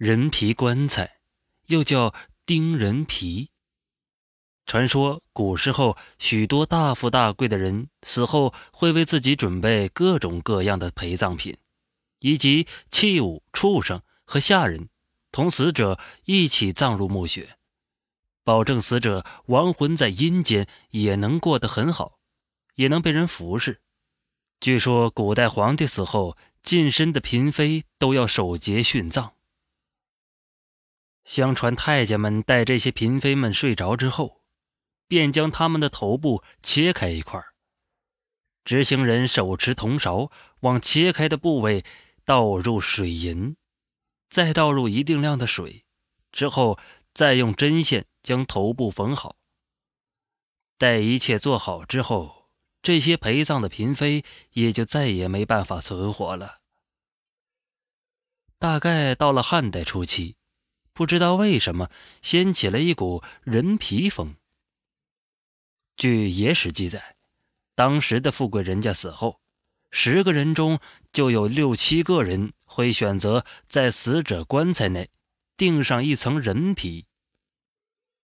人皮棺材，又叫钉人皮。传说古时候许多大富大贵的人死后会为自己准备各种各样的陪葬品，以及器物、畜生和下人，同死者一起葬入墓穴，保证死者亡魂在阴间也能过得很好，也能被人服侍。据说古代皇帝死后，近身的嫔妃都要守节殉葬。相传太监们待这些嫔妃们睡着之后。便将他们的头部切开一块执行人手持铜勺，往切开的部位倒入水银，再倒入一定量的水，之后再用针线将头部缝好。待一切做好之后，这些陪葬的嫔妃也就再也没办法存活了。大概到了汉代初期，不知道为什么掀起了一股人皮风。据野史记载，当时的富贵人家死后，十个人中就有六七个人会选择在死者棺材内钉上一层人皮。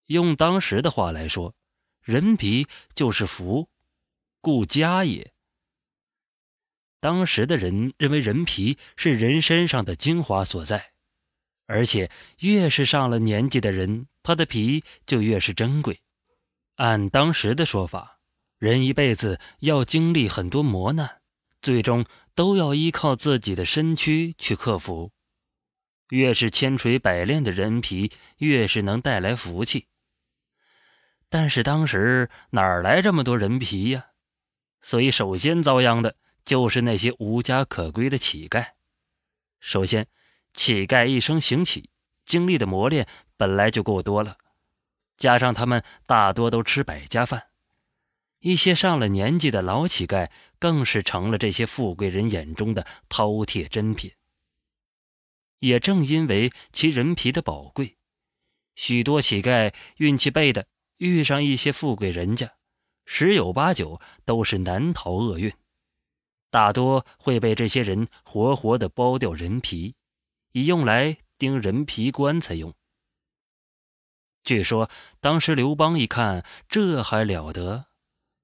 用当时的话来说，人皮就是福，故家也。当时的人认为人皮是人身上的精华所在，而且越是上了年纪的人，他的皮就越是珍贵。按当时的说法，人一辈子要经历很多磨难，最终都要依靠自己的身躯去克服。越是千锤百炼的人皮，越是能带来福气。但是当时哪来这么多人皮呀？所以首先遭殃的就是那些无家可归的乞丐。首先，乞丐一生行乞，经历的磨练本来就够多了。加上他们大多都吃百家饭，一些上了年纪的老乞丐更是成了这些富贵人眼中的饕餮珍品。也正因为其人皮的宝贵，许多乞丐运气背的遇上一些富贵人家，十有八九都是难逃厄运，大多会被这些人活活的剥掉人皮，以用来钉人皮棺材用。据说当时刘邦一看，这还了得！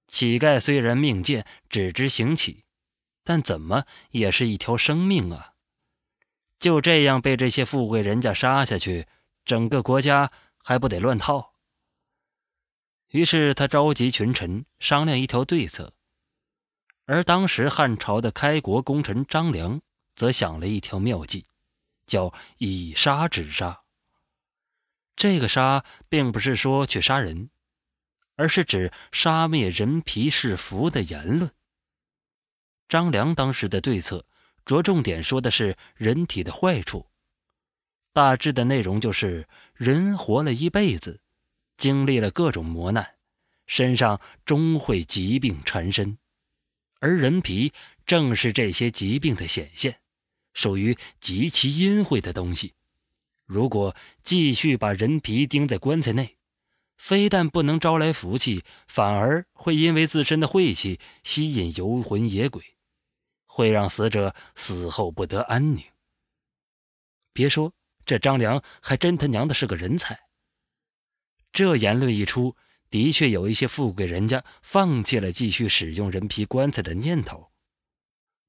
乞丐虽然命贱，只知行乞，但怎么也是一条生命啊！就这样被这些富贵人家杀下去，整个国家还不得乱套？于是他召集群臣商量一条对策，而当时汉朝的开国功臣张良则想了一条妙计，叫以杀止杀。这个杀并不是说去杀人，而是指杀灭人皮是福的言论。张良当时的对策着重点说的是人体的坏处，大致的内容就是人活了一辈子，经历了各种磨难，身上终会疾病缠身，而人皮正是这些疾病的显现，属于极其阴晦的东西。如果继续把人皮钉在棺材内，非但不能招来福气，反而会因为自身的晦气吸引游魂野鬼，会让死者死后不得安宁。别说这张良还真他娘的是个人才。这言论一出，的确有一些富贵人家放弃了继续使用人皮棺材的念头。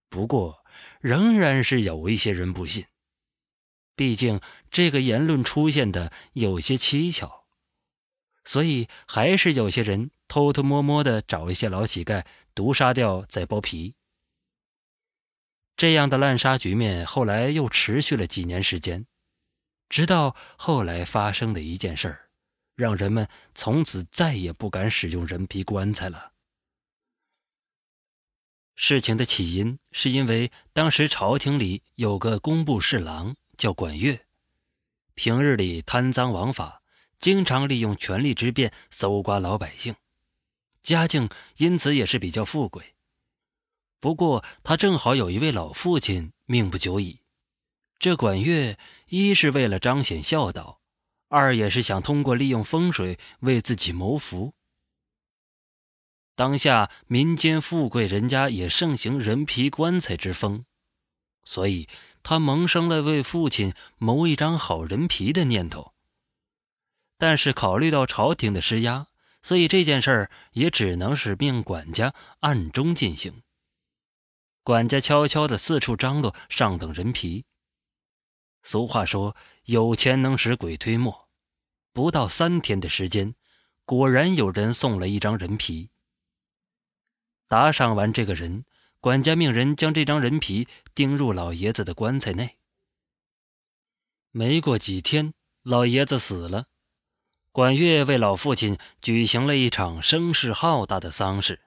不过，仍然是有一些人不信。毕竟这个言论出现的有些蹊跷，所以还是有些人偷偷摸摸的找一些老乞丐毒杀掉再剥皮。这样的滥杀局面后来又持续了几年时间，直到后来发生的一件事儿，让人们从此再也不敢使用人皮棺材了。事情的起因是因为当时朝廷里有个工部侍郎。叫管乐，平日里贪赃枉法，经常利用权力之便搜刮老百姓，家境因此也是比较富贵。不过他正好有一位老父亲命不久矣，这管乐一是为了彰显孝道，二也是想通过利用风水为自己谋福。当下民间富贵人家也盛行人皮棺材之风。所以，他萌生了为父亲谋一张好人皮的念头。但是考虑到朝廷的施压，所以这件事儿也只能是命管家暗中进行。管家悄悄地四处张罗上等人皮。俗话说：“有钱能使鬼推磨。”不到三天的时间，果然有人送了一张人皮。打赏完这个人，管家命人将这张人皮钉入老爷子的棺材内。没过几天，老爷子死了，管乐为老父亲举行了一场声势浩大的丧事。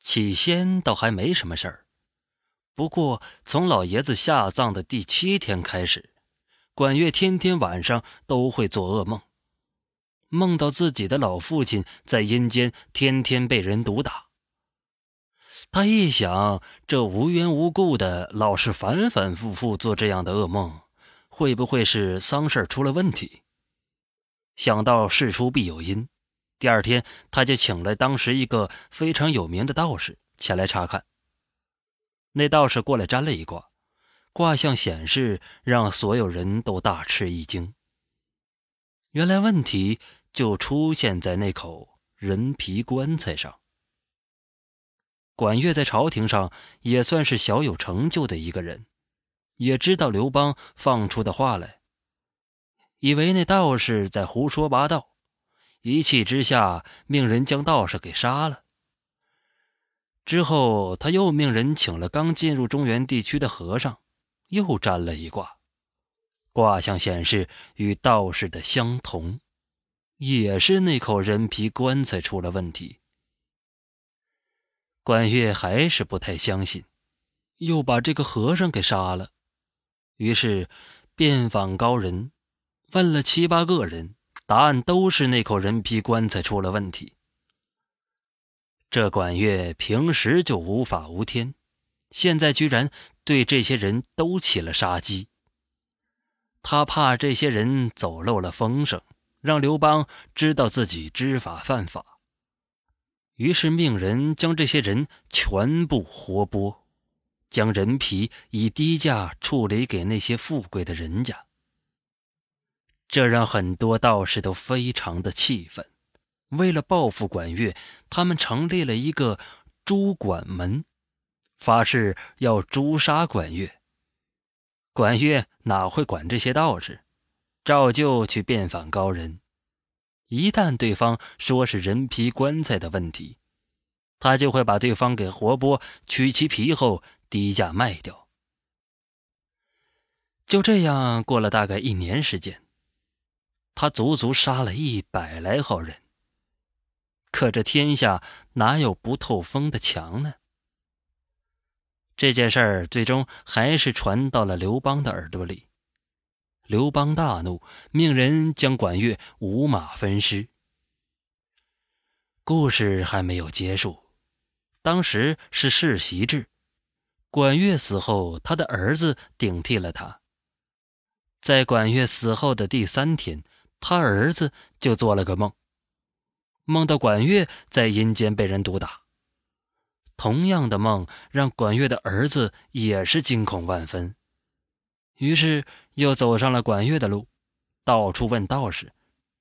起先倒还没什么事儿，不过从老爷子下葬的第七天开始，管乐天天晚上都会做噩梦，梦到自己的老父亲在阴间天天被人毒打。他一想，这无缘无故的老是反反复复做这样的噩梦，会不会是丧事出了问题？想到事出必有因，第二天他就请了当时一个非常有名的道士前来查看。那道士过来占了一卦，卦象显示让所有人都大吃一惊。原来问题就出现在那口人皮棺材上。管乐在朝廷上也算是小有成就的一个人，也知道刘邦放出的话来，以为那道士在胡说八道，一气之下命人将道士给杀了。之后，他又命人请了刚进入中原地区的和尚，又占了一卦，卦象显示与道士的相同，也是那口人皮棺材出了问题。管乐还是不太相信，又把这个和尚给杀了。于是遍访高人，问了七八个人，答案都是那口人皮棺材出了问题。这管乐平时就无法无天，现在居然对这些人都起了杀机。他怕这些人走漏了风声，让刘邦知道自己知法犯法。于是命人将这些人全部活剥，将人皮以低价处理给那些富贵的人家。这让很多道士都非常的气愤。为了报复管乐，他们成立了一个诛管门，发誓要诛杀管乐。管乐哪会管这些道士，照旧去遍访高人。一旦对方说是人皮棺材的问题，他就会把对方给活剥，取其皮后低价卖掉。就这样过了大概一年时间，他足足杀了一百来号人。可这天下哪有不透风的墙呢？这件事儿最终还是传到了刘邦的耳朵里。刘邦大怒，命人将管乐五马分尸。故事还没有结束，当时是世袭制，管乐死后，他的儿子顶替了他。在管乐死后的第三天，他儿子就做了个梦，梦到管乐在阴间被人毒打。同样的梦让管乐的儿子也是惊恐万分，于是。又走上了管乐的路，到处问道士。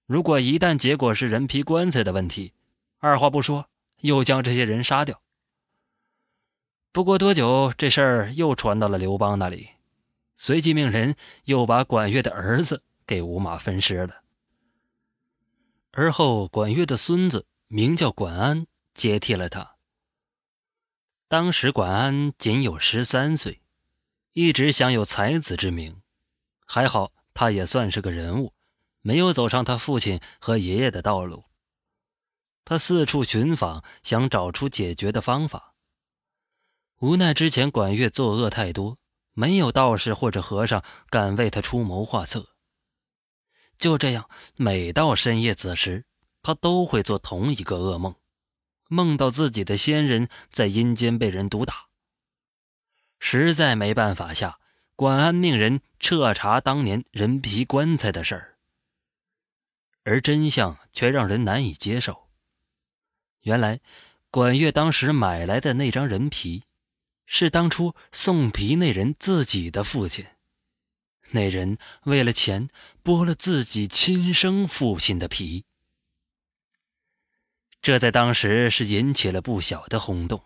如果一旦结果是人皮棺材的问题，二话不说，又将这些人杀掉。不过多久，这事儿又传到了刘邦那里，随即命人又把管乐的儿子给五马分尸了。而后，管乐的孙子名叫管安，接替了他。当时管安仅有十三岁，一直享有才子之名。还好，他也算是个人物，没有走上他父亲和爷爷的道路。他四处寻访，想找出解决的方法。无奈之前管乐作恶太多，没有道士或者和尚敢为他出谋划策。就这样，每到深夜子时，他都会做同一个噩梦，梦到自己的先人在阴间被人毒打。实在没办法下。管安命人彻查当年人皮棺材的事儿，而真相却让人难以接受。原来，管乐当时买来的那张人皮，是当初送皮那人自己的父亲。那人为了钱剥了自己亲生父亲的皮，这在当时是引起了不小的轰动。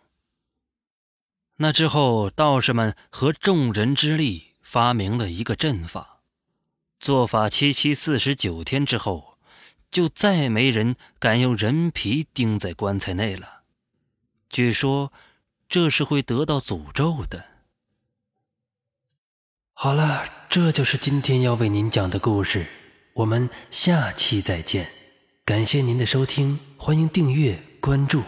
那之后，道士们合众人之力发明了一个阵法，做法七七四十九天之后，就再没人敢用人皮钉在棺材内了。据说，这是会得到诅咒的。好了，这就是今天要为您讲的故事，我们下期再见。感谢您的收听，欢迎订阅关注。